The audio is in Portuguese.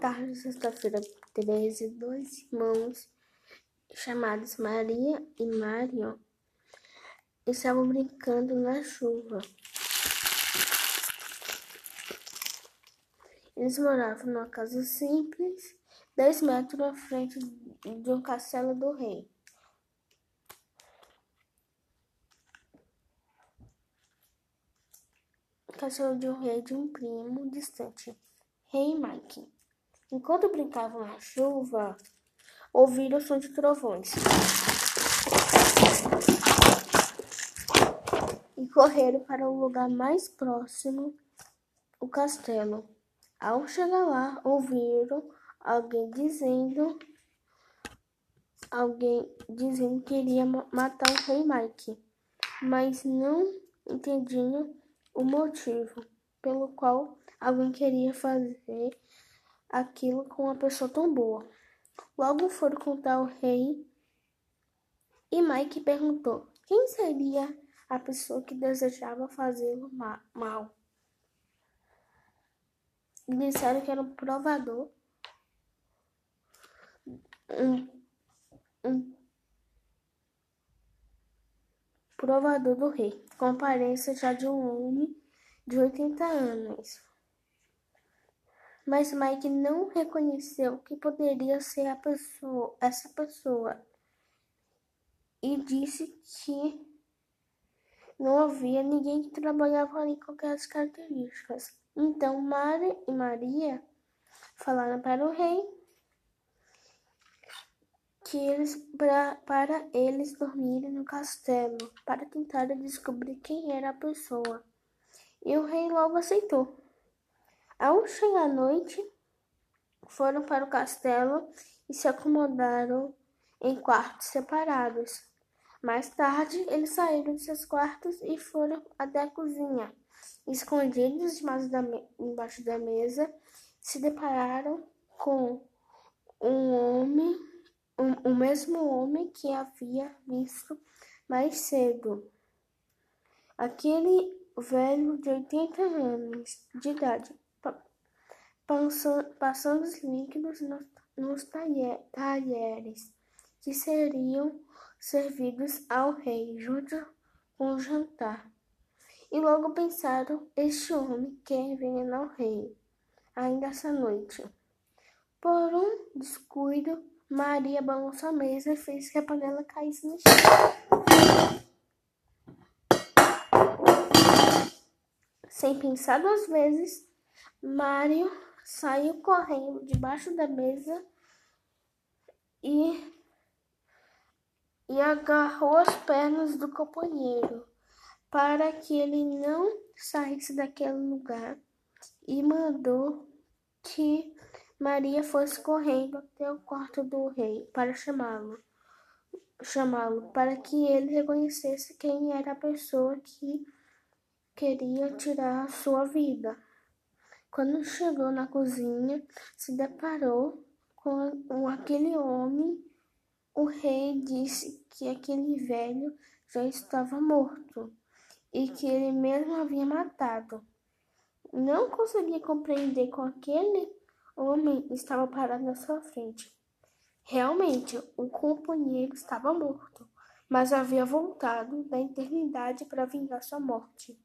tarde de sexta-feira 13, dois irmãos chamados Maria e Mário estavam brincando na chuva. Eles moravam numa casa simples, dez metros à frente de um castelo do rei. Castelo de um rei de um primo distante, Rei Mike. Enquanto brincavam na chuva, ouviram o som de trovões. E correram para o lugar mais próximo, o castelo. Ao chegar lá, ouviram alguém dizendo alguém dizendo que iria matar o rei Mike, mas não entendiam o motivo pelo qual alguém queria fazer aquilo com uma pessoa tão boa. Logo foram contar ao rei e Mike perguntou quem seria a pessoa que desejava fazê-lo mal. Disseram que era um provador, um, um provador do rei, com aparência já de um homem de 80 anos mas Mike não reconheceu que poderia ser pessoa, essa pessoa e disse que não havia ninguém que trabalhava ali com aquelas características. Então Mara e Maria falaram para o rei que eles pra, para eles dormirem no castelo para tentar descobrir quem era a pessoa. E o rei logo aceitou. Ao chegar a noite, foram para o castelo e se acomodaram em quartos separados. Mais tarde, eles saíram de seus quartos e foram até a cozinha. Escondidos debaixo da, embaixo da mesa, se depararam com um homem, um, o mesmo homem que havia visto mais cedo. Aquele velho de 80 anos de idade passando os líquidos nos talheres que seriam servidos ao rei junto com o jantar. E logo pensaram: este homem quer envenenar o rei ainda essa noite. Por um descuido, Maria balançou a mesa e fez que a panela caísse no chão. Sem pensar duas vezes, Mário saiu correndo debaixo da mesa e, e agarrou as pernas do companheiro para que ele não saísse daquele lugar e mandou que Maria fosse correndo até o quarto do rei para chamá-lo, chamá-lo para que ele reconhecesse quem era a pessoa que queria tirar a sua vida. Quando chegou na cozinha, se deparou com aquele homem. O rei disse que aquele velho já estava morto e que ele mesmo havia matado. Não conseguia compreender como aquele homem estava parado na sua frente. Realmente, o companheiro estava morto, mas havia voltado da eternidade para vingar sua morte.